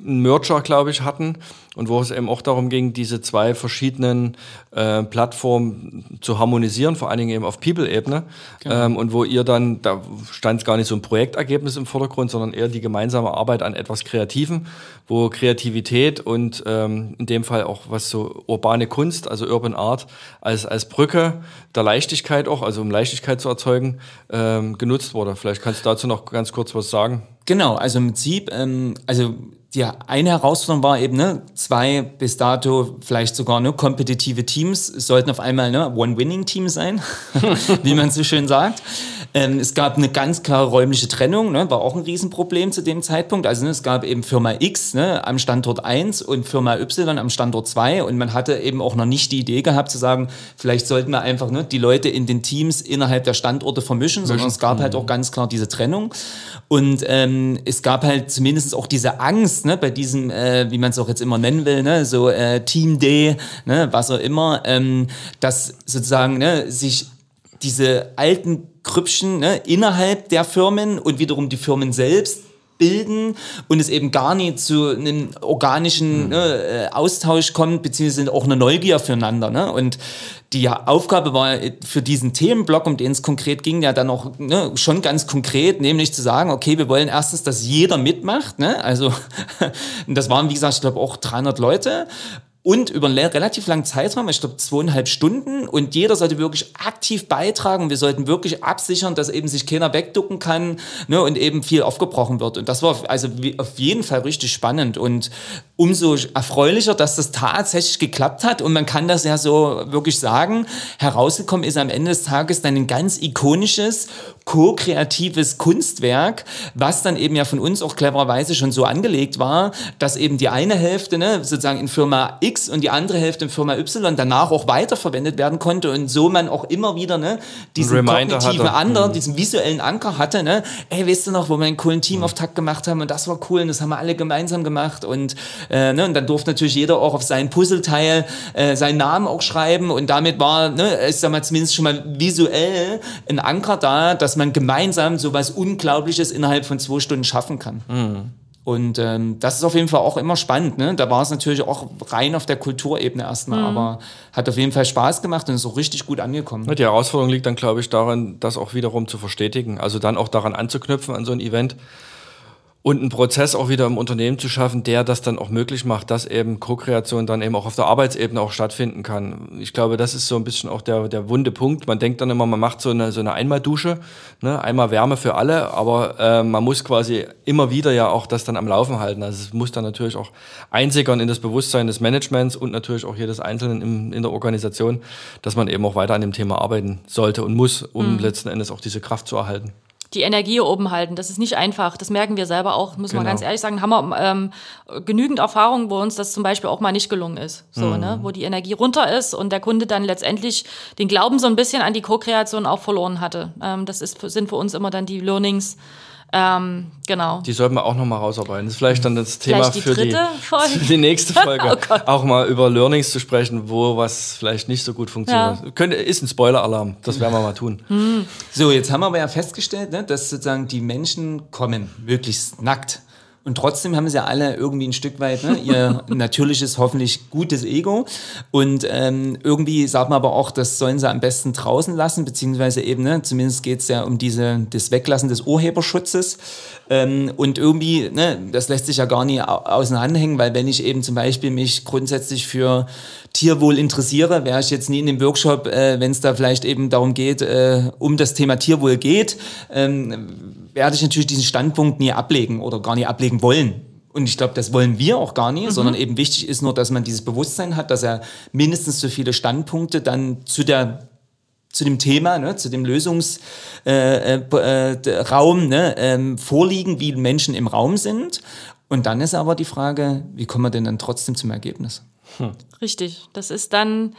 einen Merger, glaube ich, hatten und wo es eben auch darum ging, diese zwei verschiedenen äh, Plattformen zu harmonisieren, vor allen Dingen eben auf People-Ebene. Genau. Ähm, und wo ihr dann, da stand gar nicht so ein Projektergebnis im Vordergrund, sondern eher die gemeinsame Arbeit an etwas Kreativen, wo Kreativität und ähm, in dem Fall auch was so urbane Kunst, also Urban Art, als, als Brücke der Leichtigkeit auch, also um Leichtigkeit zu erzeugen, ähm, genutzt wurde. Vielleicht kannst du dazu noch ganz kurz was sagen. Genau, also im Prinzip, ähm, also die eine Herausforderung war eben, ne, zwei bis dato vielleicht sogar ne, kompetitive Teams sollten auf einmal ne, One-Winning-Team sein, wie man so schön sagt. Ähm, es gab eine ganz klare räumliche Trennung, ne, war auch ein Riesenproblem zu dem Zeitpunkt. Also ne, es gab eben Firma X ne, am Standort 1 und Firma Y am Standort 2 und man hatte eben auch noch nicht die Idee gehabt zu sagen, vielleicht sollten wir einfach ne, die Leute in den Teams innerhalb der Standorte vermischen, sondern es gab halt mhm. auch ganz klar diese Trennung. Und ähm, es gab halt zumindest auch diese Angst ne, bei diesem, äh, wie man es auch jetzt immer nennen will, ne, so äh, Team D, ne, was auch immer, ähm, dass sozusagen ne, sich diese alten Krüppchen ne, innerhalb der Firmen und wiederum die Firmen selbst bilden und es eben gar nicht zu einem organischen mhm. ne, äh, Austausch kommt, beziehungsweise auch eine Neugier füreinander. Ne? Und die Aufgabe war für diesen Themenblock, um den es konkret ging, ja dann auch ne, schon ganz konkret, nämlich zu sagen, okay, wir wollen erstens, dass jeder mitmacht. Ne? Also das waren, wie gesagt, ich glaube auch 300 Leute und über einen relativ langen Zeitraum, ich glaube zweieinhalb Stunden. Und jeder sollte wirklich aktiv beitragen. Wir sollten wirklich absichern, dass eben sich keiner wegducken kann ne, und eben viel aufgebrochen wird. Und das war also auf jeden Fall richtig spannend. Und umso erfreulicher, dass das tatsächlich geklappt hat. Und man kann das ja so wirklich sagen. Herausgekommen ist am Ende des Tages dann ein ganz ikonisches, co-kreatives Kunstwerk, was dann eben ja von uns auch clevererweise schon so angelegt war, dass eben die eine Hälfte ne, sozusagen in Firma X und die andere Hälfte in Firma Y danach auch weiterverwendet werden konnte und so man auch immer wieder ne, diesen kognitiven Ander, mhm. diesen visuellen Anker hatte. Ne? Ey, weißt du noch, wo wir einen coolen Teamauftakt gemacht haben und das war cool und das haben wir alle gemeinsam gemacht und, äh, ne, und dann durfte natürlich jeder auch auf sein Puzzleteil äh, seinen Namen auch schreiben und damit war, ne, ich sag mal zumindest schon mal visuell ein Anker da, dass man gemeinsam so was Unglaubliches innerhalb von zwei Stunden schaffen kann. Mhm. Und ähm, das ist auf jeden Fall auch immer spannend. Ne? Da war es natürlich auch rein auf der Kulturebene erstmal, mhm. aber hat auf jeden Fall Spaß gemacht und ist auch richtig gut angekommen. Die Herausforderung liegt dann, glaube ich, darin, das auch wiederum zu verstetigen. Also dann auch daran anzuknüpfen an so ein Event und einen Prozess auch wieder im Unternehmen zu schaffen, der das dann auch möglich macht, dass eben Co-Kreation dann eben auch auf der Arbeitsebene auch stattfinden kann. Ich glaube, das ist so ein bisschen auch der, der wunde Punkt. Man denkt dann immer, man macht so eine, so eine Einmaldusche, ne? einmal Wärme für alle, aber äh, man muss quasi immer wieder ja auch das dann am Laufen halten. Also es muss dann natürlich auch einsickern in das Bewusstsein des Managements und natürlich auch jedes Einzelnen im, in der Organisation, dass man eben auch weiter an dem Thema arbeiten sollte und muss, um mhm. letzten Endes auch diese Kraft zu erhalten die Energie oben halten. Das ist nicht einfach. Das merken wir selber auch, muss genau. man ganz ehrlich sagen. Haben wir ähm, genügend Erfahrung, wo uns das zum Beispiel auch mal nicht gelungen ist. So, mhm. ne? Wo die Energie runter ist und der Kunde dann letztendlich den Glauben so ein bisschen an die Co-Kreation auch verloren hatte. Ähm, das ist, sind für uns immer dann die Learnings, ähm, genau. Die sollten wir auch nochmal rausarbeiten. Das ist vielleicht dann das Thema die für, die, für, die, nächste Folge. oh auch mal über Learnings zu sprechen, wo was vielleicht nicht so gut funktioniert. Ja. Könnte, ist ein Spoiler-Alarm. Das werden wir mal tun. Mhm. So, jetzt haben wir aber ja festgestellt, ne, dass sozusagen die Menschen kommen, möglichst nackt. Und trotzdem haben sie alle irgendwie ein Stück weit ne, ihr natürliches, hoffentlich gutes Ego. Und ähm, irgendwie sagt man aber auch, das sollen sie am besten draußen lassen, beziehungsweise eben, ne, zumindest geht es ja um diese, das Weglassen des Urheberschutzes. Ähm, und irgendwie, ne, das lässt sich ja gar nicht auseinanderhängen, weil wenn ich eben zum Beispiel mich grundsätzlich für Tierwohl interessiere, wäre ich jetzt nie in dem Workshop, äh, wenn es da vielleicht eben darum geht, äh, um das Thema Tierwohl geht, ähm, werde ich natürlich diesen Standpunkt nie ablegen oder gar nicht ablegen wollen. Und ich glaube, das wollen wir auch gar nicht, mhm. sondern eben wichtig ist nur, dass man dieses Bewusstsein hat, dass er mindestens so viele Standpunkte dann zu der zu dem Thema, ne, zu dem Lösungsraum äh, äh, äh ne, ähm, vorliegen, wie Menschen im Raum sind. Und dann ist aber die Frage, wie kommen wir denn dann trotzdem zum Ergebnis? Hm. Richtig, das ist dann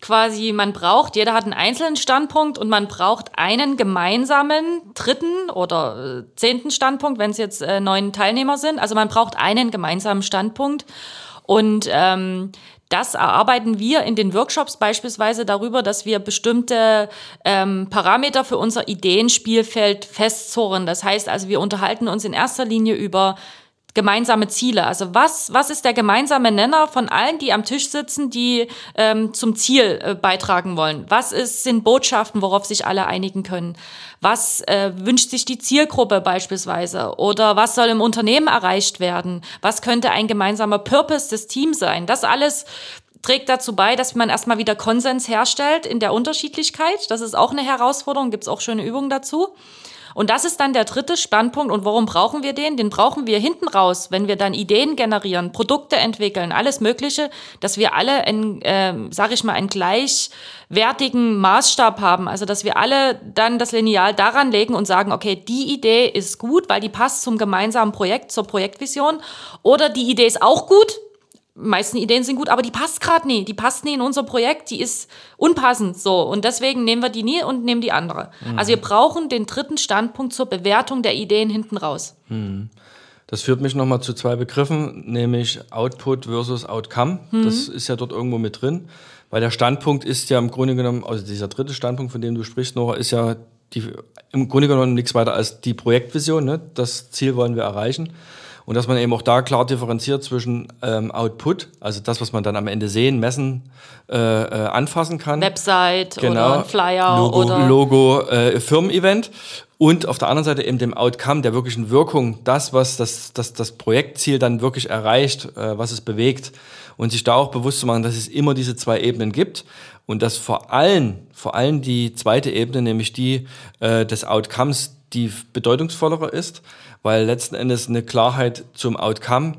quasi, man braucht, jeder hat einen einzelnen Standpunkt und man braucht einen gemeinsamen dritten oder äh, zehnten Standpunkt, wenn es jetzt äh, neun Teilnehmer sind. Also man braucht einen gemeinsamen Standpunkt. Und ähm, das erarbeiten wir in den Workshops beispielsweise darüber, dass wir bestimmte ähm, Parameter für unser Ideenspielfeld festzurren. Das heißt also, wir unterhalten uns in erster Linie über gemeinsame Ziele. Also was, was ist der gemeinsame Nenner von allen, die am Tisch sitzen, die ähm, zum Ziel äh, beitragen wollen? Was ist, sind Botschaften, worauf sich alle einigen können? Was äh, wünscht sich die Zielgruppe beispielsweise? Oder was soll im Unternehmen erreicht werden? Was könnte ein gemeinsamer Purpose des Teams sein? Das alles trägt dazu bei, dass man erstmal wieder Konsens herstellt in der Unterschiedlichkeit. Das ist auch eine Herausforderung, gibt es auch schöne Übungen dazu. Und das ist dann der dritte Standpunkt. Und warum brauchen wir den? Den brauchen wir hinten raus, wenn wir dann Ideen generieren, Produkte entwickeln, alles Mögliche, dass wir alle, einen, äh, sage ich mal, einen gleichwertigen Maßstab haben. Also dass wir alle dann das Lineal daran legen und sagen, okay, die Idee ist gut, weil die passt zum gemeinsamen Projekt, zur Projektvision. Oder die Idee ist auch gut, meisten Ideen sind gut, aber die passt gerade nie. Die passt nie in unser Projekt, die ist unpassend so. Und deswegen nehmen wir die nie und nehmen die andere. Mhm. Also wir brauchen den dritten Standpunkt zur Bewertung der Ideen hinten raus. Mhm. Das führt mich nochmal zu zwei Begriffen, nämlich Output versus Outcome. Mhm. Das ist ja dort irgendwo mit drin. Weil der Standpunkt ist ja im Grunde genommen, also dieser dritte Standpunkt, von dem du sprichst, Nora, ist ja die, im Grunde genommen nichts weiter als die Projektvision. Ne? Das Ziel wollen wir erreichen und dass man eben auch da klar differenziert zwischen ähm, Output, also das, was man dann am Ende sehen, messen, äh, äh, anfassen kann. Website genau, oder Flyer Logo, oder Logo, äh, Firmen-Event. Und auf der anderen Seite eben dem Outcome, der wirklichen Wirkung, das, was das, das, das Projektziel dann wirklich erreicht, äh, was es bewegt. Und sich da auch bewusst zu machen, dass es immer diese zwei Ebenen gibt und dass vor allem, vor allem die zweite Ebene, nämlich die äh, des Outcomes, die bedeutungsvollere ist weil letzten Endes eine Klarheit zum Outcome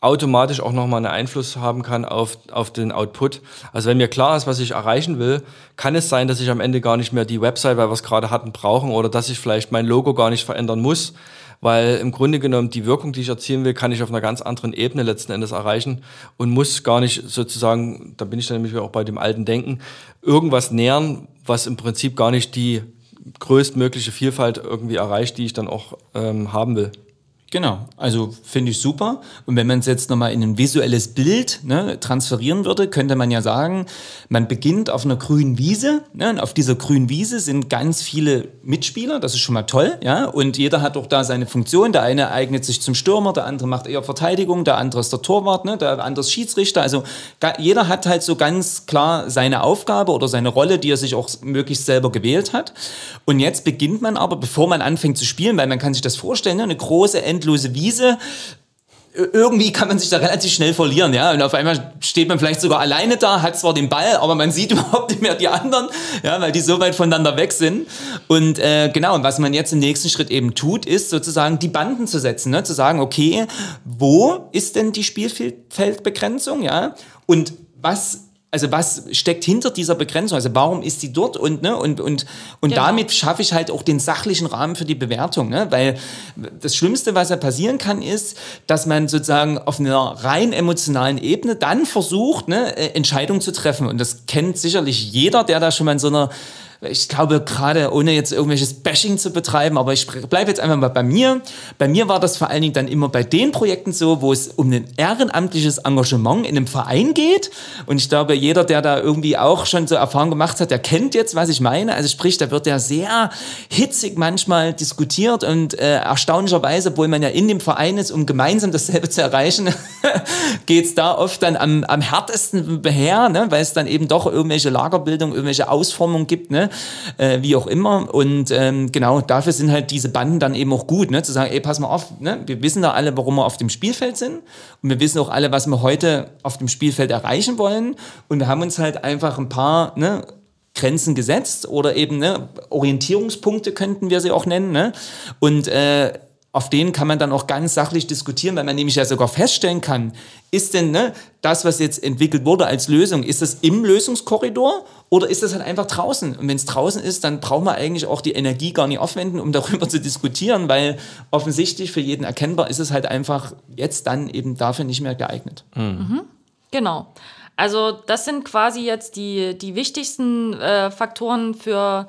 automatisch auch nochmal einen Einfluss haben kann auf, auf den Output. Also wenn mir klar ist, was ich erreichen will, kann es sein, dass ich am Ende gar nicht mehr die Website, weil wir es gerade hatten, brauchen oder dass ich vielleicht mein Logo gar nicht verändern muss, weil im Grunde genommen die Wirkung, die ich erzielen will, kann ich auf einer ganz anderen Ebene letzten Endes erreichen und muss gar nicht sozusagen, da bin ich dann nämlich auch bei dem alten Denken, irgendwas nähern, was im Prinzip gar nicht die größtmögliche Vielfalt irgendwie erreicht, die ich dann auch ähm, haben will. Genau, also finde ich super. Und wenn man es jetzt nochmal in ein visuelles Bild ne, transferieren würde, könnte man ja sagen, man beginnt auf einer grünen Wiese. Ne, und auf dieser grünen Wiese sind ganz viele Mitspieler, das ist schon mal toll. Ja, und jeder hat auch da seine Funktion. Der eine eignet sich zum Stürmer, der andere macht eher Verteidigung, der andere ist der Torwart, ne, der andere ist Schiedsrichter. Also jeder hat halt so ganz klar seine Aufgabe oder seine Rolle, die er sich auch möglichst selber gewählt hat. Und jetzt beginnt man aber, bevor man anfängt zu spielen, weil man kann sich das vorstellen, ne, eine große endlose Wiese irgendwie kann man sich da relativ schnell verlieren, ja. Und auf einmal steht man vielleicht sogar alleine da, hat zwar den Ball, aber man sieht überhaupt nicht mehr die anderen, ja, weil die so weit voneinander weg sind. Und äh, genau, und was man jetzt im nächsten Schritt eben tut, ist sozusagen die Banden zu setzen, ne? zu sagen, okay, wo ist denn die Spielfeldbegrenzung, ja? Und was also was steckt hinter dieser Begrenzung? Also warum ist sie dort? Und, ne, und, und, und genau. damit schaffe ich halt auch den sachlichen Rahmen für die Bewertung. Ne? Weil das Schlimmste, was ja passieren kann, ist, dass man sozusagen auf einer rein emotionalen Ebene dann versucht, ne, Entscheidungen zu treffen. Und das kennt sicherlich jeder, der da schon mal in so einer ich glaube gerade, ohne jetzt irgendwelches Bashing zu betreiben, aber ich bleibe jetzt einfach mal bei mir. Bei mir war das vor allen Dingen dann immer bei den Projekten so, wo es um ein ehrenamtliches Engagement in einem Verein geht. Und ich glaube, jeder, der da irgendwie auch schon so Erfahrung gemacht hat, der kennt jetzt, was ich meine. Also sprich, da wird ja sehr hitzig manchmal diskutiert und äh, erstaunlicherweise, obwohl man ja in dem Verein ist, um gemeinsam dasselbe zu erreichen, geht es da oft dann am, am härtesten her, ne? weil es dann eben doch irgendwelche Lagerbildung, irgendwelche Ausformungen gibt, ne? Äh, wie auch immer. Und ähm, genau dafür sind halt diese Banden dann eben auch gut, ne? zu sagen, ey, pass mal auf, ne? wir wissen da alle, warum wir auf dem Spielfeld sind und wir wissen auch alle, was wir heute auf dem Spielfeld erreichen wollen und wir haben uns halt einfach ein paar ne, Grenzen gesetzt oder eben ne, Orientierungspunkte könnten wir sie auch nennen. Ne? Und äh, auf denen kann man dann auch ganz sachlich diskutieren, weil man nämlich ja sogar feststellen kann, ist denn ne, das, was jetzt entwickelt wurde als Lösung, ist das im Lösungskorridor oder ist das halt einfach draußen? Und wenn es draußen ist, dann braucht man eigentlich auch die Energie gar nicht aufwenden, um darüber zu diskutieren, weil offensichtlich für jeden erkennbar ist es halt einfach jetzt dann eben dafür nicht mehr geeignet. Mhm. Genau. Also das sind quasi jetzt die, die wichtigsten äh, Faktoren für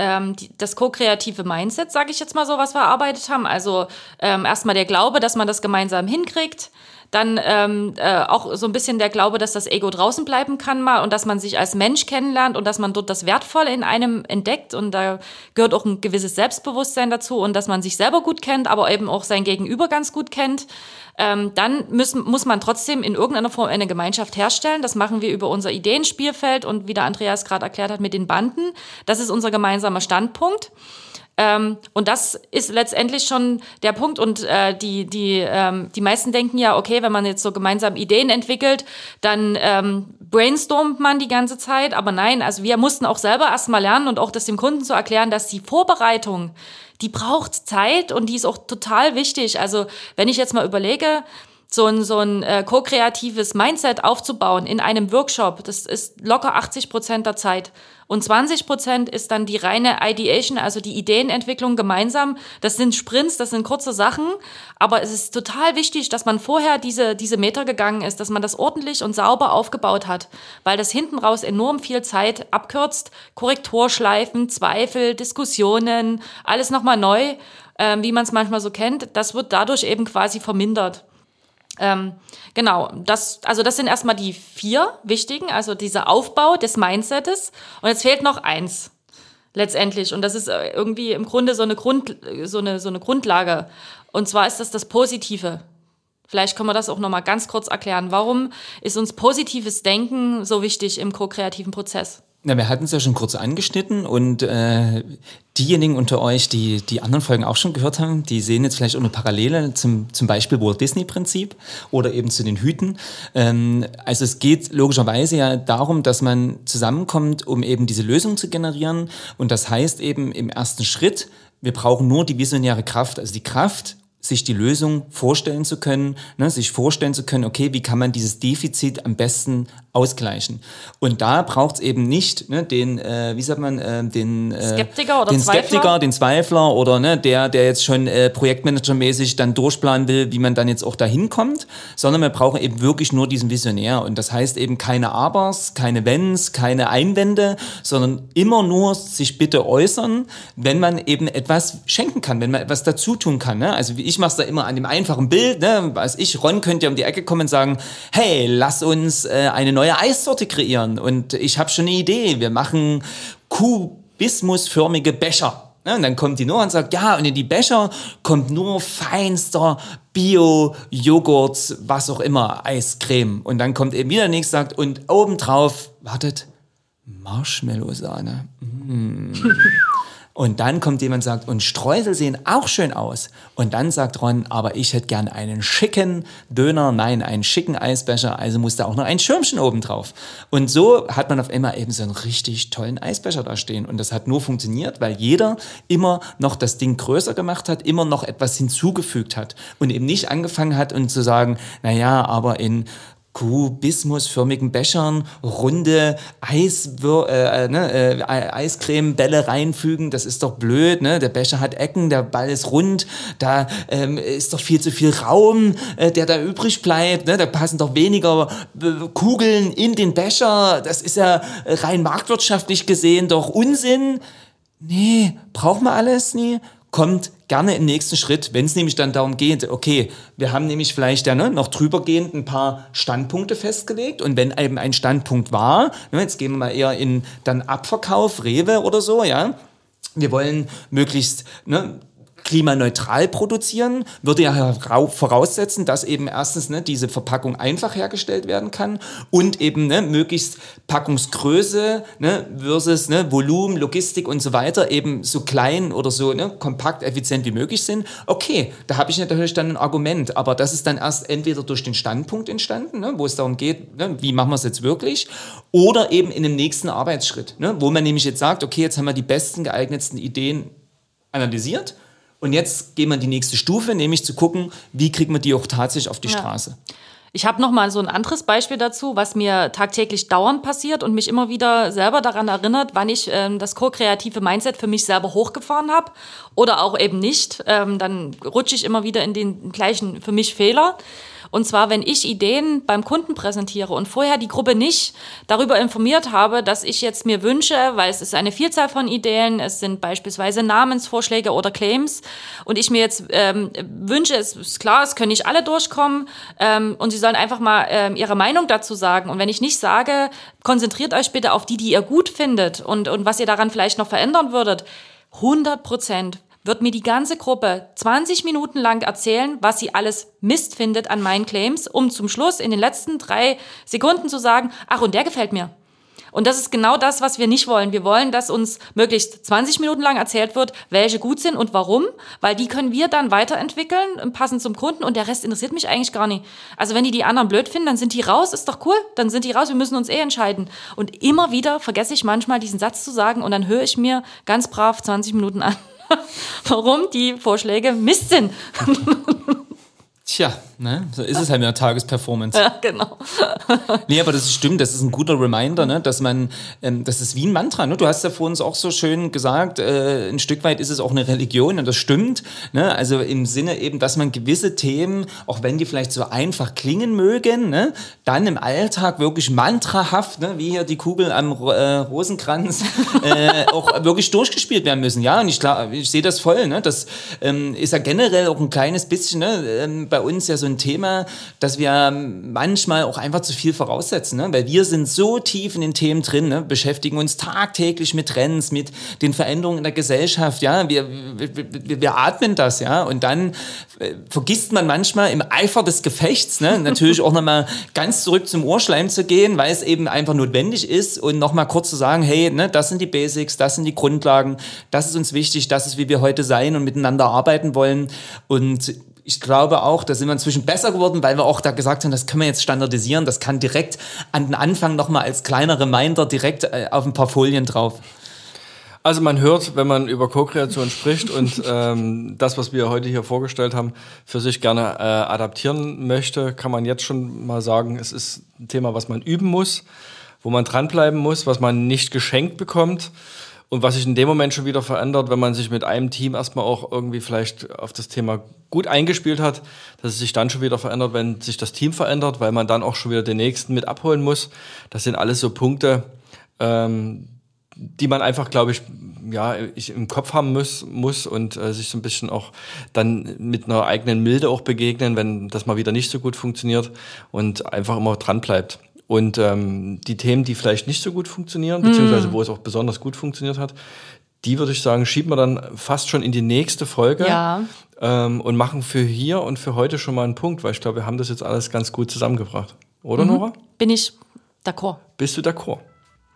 ähm, die, das ko-kreative Mindset, sage ich jetzt mal so, was wir erarbeitet haben. Also ähm, erstmal der Glaube, dass man das gemeinsam hinkriegt. Dann ähm, äh, auch so ein bisschen der Glaube, dass das Ego draußen bleiben kann mal und dass man sich als Mensch kennenlernt und dass man dort das Wertvolle in einem entdeckt. Und da gehört auch ein gewisses Selbstbewusstsein dazu und dass man sich selber gut kennt, aber eben auch sein Gegenüber ganz gut kennt ähm, dann müssen, muss man trotzdem in irgendeiner Form eine Gemeinschaft herstellen. Das machen wir über unser Ideenspielfeld und wie der Andreas gerade erklärt hat mit den Banden. Das ist unser gemeinsamer Standpunkt. Ähm, und das ist letztendlich schon der Punkt. Und äh, die, die, ähm, die meisten denken ja, okay, wenn man jetzt so gemeinsam Ideen entwickelt, dann ähm, brainstormt man die ganze Zeit. Aber nein, also wir mussten auch selber erstmal lernen und auch das dem Kunden zu erklären, dass die Vorbereitung die braucht Zeit und die ist auch total wichtig. Also wenn ich jetzt mal überlege, so ein, so ein äh, ko-kreatives Mindset aufzubauen in einem Workshop, das ist locker 80 Prozent der Zeit. Und 20 Prozent ist dann die reine Ideation, also die Ideenentwicklung gemeinsam. Das sind Sprints, das sind kurze Sachen. Aber es ist total wichtig, dass man vorher diese, diese Meter gegangen ist, dass man das ordentlich und sauber aufgebaut hat. Weil das hinten raus enorm viel Zeit abkürzt. Korrekturschleifen, Zweifel, Diskussionen, alles nochmal neu, äh, wie man es manchmal so kennt. Das wird dadurch eben quasi vermindert. Ähm, genau, das, also das sind erstmal die vier wichtigen, also dieser Aufbau des Mindsets. Und jetzt fehlt noch eins letztendlich. Und das ist äh, irgendwie im Grunde so eine, Grund, so eine, so eine Grundlage. Und zwar ist das das Positive. Vielleicht können wir das auch nochmal ganz kurz erklären. Warum ist uns positives Denken so wichtig im ko-kreativen Prozess? Na, wir hatten es ja schon kurz angeschnitten und äh, diejenigen unter euch, die die anderen Folgen auch schon gehört haben, die sehen jetzt vielleicht auch eine Parallele zum, zum Beispiel Walt Disney-Prinzip oder eben zu den Hüten. Ähm, also es geht logischerweise ja darum, dass man zusammenkommt, um eben diese Lösung zu generieren. Und das heißt eben im ersten Schritt, wir brauchen nur die visionäre Kraft, also die Kraft, sich die Lösung vorstellen zu können, ne, sich vorstellen zu können, okay, wie kann man dieses Defizit am besten ausgleichen. Und da braucht es eben nicht ne, den, äh, wie sagt man, äh, den äh, Skeptiker oder den Zweifler? Skeptiker, den Zweifler oder ne, der, der jetzt schon äh, projektmanagermäßig dann durchplanen will, wie man dann jetzt auch dahin kommt, sondern wir brauchen eben wirklich nur diesen Visionär. Und das heißt eben keine Abers, keine Wenns, keine Einwände, sondern immer nur sich bitte äußern, wenn man eben etwas schenken kann, wenn man etwas dazu tun kann. Ne? Also wie ich mache es da immer an dem einfachen Bild, ne? als ich, Ron, könnte ja um die Ecke kommen und sagen, hey, lass uns äh, eine neue Eissorte kreieren. Und ich habe schon eine Idee. Wir machen kubismusförmige Becher. Ja, und dann kommt die Nora und sagt, ja, und in die Becher kommt nur feinster Bio-Joghurt, was auch immer, Eiscreme. Und dann kommt eben wieder der nächste sagt, und obendrauf, wartet, Marshmallow-Sahne. Mm. Und dann kommt jemand und sagt, und Streusel sehen auch schön aus. Und dann sagt Ron, aber ich hätte gern einen schicken Döner, nein, einen schicken Eisbecher, also muss da auch noch ein Schirmchen oben drauf. Und so hat man auf einmal eben so einen richtig tollen Eisbecher da stehen. Und das hat nur funktioniert, weil jeder immer noch das Ding größer gemacht hat, immer noch etwas hinzugefügt hat und eben nicht angefangen hat und zu sagen, naja, aber in kubismusförmigen Bechern runde Eiswür äh, äh, ne, äh, Eiscremebälle reinfügen. Das ist doch blöd. Ne? Der Becher hat Ecken, der Ball ist rund. Da ähm, ist doch viel zu viel Raum, äh, der da übrig bleibt. Ne? Da passen doch weniger äh, Kugeln in den Becher. Das ist ja rein marktwirtschaftlich gesehen doch Unsinn. Nee, braucht man alles nie kommt gerne im nächsten Schritt, wenn es nämlich dann darum geht, okay, wir haben nämlich vielleicht ja ne, noch drübergehend ein paar Standpunkte festgelegt und wenn eben ein Standpunkt war, ne, jetzt gehen wir mal eher in dann Abverkauf, Rewe oder so, ja, wir wollen möglichst ne, klimaneutral produzieren, würde ja voraussetzen, dass eben erstens ne, diese Verpackung einfach hergestellt werden kann und eben ne, möglichst Packungsgröße ne, versus ne, Volumen, Logistik und so weiter eben so klein oder so ne, kompakt, effizient wie möglich sind. Okay, da habe ich natürlich dann ein Argument, aber das ist dann erst entweder durch den Standpunkt entstanden, ne, wo es darum geht, ne, wie machen wir es jetzt wirklich, oder eben in dem nächsten Arbeitsschritt, ne, wo man nämlich jetzt sagt, okay, jetzt haben wir die besten geeignetsten Ideen analysiert und jetzt gehen wir in die nächste Stufe, nämlich zu gucken, wie kriegen wir die auch tatsächlich auf die ja. Straße. Ich habe noch mal so ein anderes Beispiel dazu, was mir tagtäglich dauernd passiert und mich immer wieder selber daran erinnert, wann ich ähm, das ko-kreative Mindset für mich selber hochgefahren habe oder auch eben nicht. Ähm, dann rutsche ich immer wieder in den gleichen für mich Fehler. Und zwar, wenn ich Ideen beim Kunden präsentiere und vorher die Gruppe nicht darüber informiert habe, dass ich jetzt mir wünsche, weil es ist eine Vielzahl von Ideen, es sind beispielsweise Namensvorschläge oder Claims und ich mir jetzt ähm, wünsche, es ist klar, es können nicht alle durchkommen ähm, und sie sollen einfach mal ähm, ihre Meinung dazu sagen. Und wenn ich nicht sage, konzentriert euch bitte auf die, die ihr gut findet und, und was ihr daran vielleicht noch verändern würdet, 100 Prozent wird mir die ganze Gruppe 20 Minuten lang erzählen, was sie alles Mist findet an meinen Claims, um zum Schluss in den letzten drei Sekunden zu sagen, ach, und der gefällt mir. Und das ist genau das, was wir nicht wollen. Wir wollen, dass uns möglichst 20 Minuten lang erzählt wird, welche gut sind und warum, weil die können wir dann weiterentwickeln, passend zum Kunden und der Rest interessiert mich eigentlich gar nicht. Also wenn die die anderen blöd finden, dann sind die raus, ist doch cool, dann sind die raus, wir müssen uns eh entscheiden. Und immer wieder vergesse ich manchmal diesen Satz zu sagen und dann höre ich mir ganz brav 20 Minuten an. warum die Vorschläge Mist sind. Tja, ne? so ist es halt mit der Tagesperformance. Ja, genau. nee, aber das stimmt, das ist ein guter Reminder, ne? dass man, ähm, das ist wie ein Mantra. Ne? Du hast ja vor uns auch so schön gesagt, äh, ein Stück weit ist es auch eine Religion und das stimmt. Ne? Also im Sinne eben, dass man gewisse Themen, auch wenn die vielleicht so einfach klingen mögen, ne? dann im Alltag wirklich mantrahaft, ne? wie hier die Kugel am äh, Rosenkranz, äh, auch wirklich durchgespielt werden müssen. Ja, und ich, ich sehe das voll. Ne? Das ähm, ist ja generell auch ein kleines bisschen ne? Ähm, bei uns ja so ein Thema, dass wir manchmal auch einfach zu viel voraussetzen, ne? weil wir sind so tief in den Themen drin, ne? beschäftigen uns tagtäglich mit Trends, mit den Veränderungen in der Gesellschaft, ja, wir, wir, wir atmen das, ja, und dann äh, vergisst man manchmal im Eifer des Gefechts, ne? natürlich auch nochmal ganz zurück zum Ohrschleim zu gehen, weil es eben einfach notwendig ist und nochmal kurz zu sagen, hey, ne, das sind die Basics, das sind die Grundlagen, das ist uns wichtig, das ist, wie wir heute sein und miteinander arbeiten wollen und ich glaube auch, da sind wir inzwischen besser geworden, weil wir auch da gesagt haben, das können wir jetzt standardisieren. Das kann direkt an den Anfang nochmal als kleiner Reminder direkt äh, auf ein paar Folien drauf. Also man hört, wenn man über Co-Kreation spricht und ähm, das, was wir heute hier vorgestellt haben, für sich gerne äh, adaptieren möchte, kann man jetzt schon mal sagen, es ist ein Thema, was man üben muss, wo man dranbleiben muss, was man nicht geschenkt bekommt und was sich in dem Moment schon wieder verändert, wenn man sich mit einem Team erstmal auch irgendwie vielleicht auf das Thema gut eingespielt hat, dass es sich dann schon wieder verändert, wenn sich das Team verändert, weil man dann auch schon wieder den nächsten mit abholen muss. Das sind alles so Punkte, ähm, die man einfach, glaube ich, ja, ich im Kopf haben muss, muss und äh, sich so ein bisschen auch dann mit einer eigenen Milde auch begegnen, wenn das mal wieder nicht so gut funktioniert und einfach immer dran bleibt. Und ähm, die Themen, die vielleicht nicht so gut funktionieren, beziehungsweise mm. wo es auch besonders gut funktioniert hat, die würde ich sagen, schieben wir dann fast schon in die nächste Folge ja. ähm, und machen für hier und für heute schon mal einen Punkt, weil ich glaube, wir haben das jetzt alles ganz gut zusammengebracht. Oder, mhm. Nora? Bin ich d'accord. Bist du d'accord?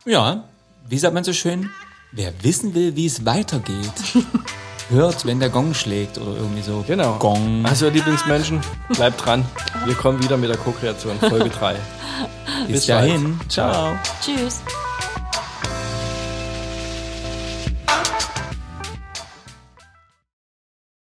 Ja, wie sagt man so schön? Wer wissen will, wie es weitergeht, hört, wenn der Gong schlägt oder irgendwie so. Genau. Gong. Also, Lieblingsmenschen, bleibt dran. Wir kommen wieder mit der Co-Kreation, Folge 3. Bis, Bis dahin. Ciao. Tschüss.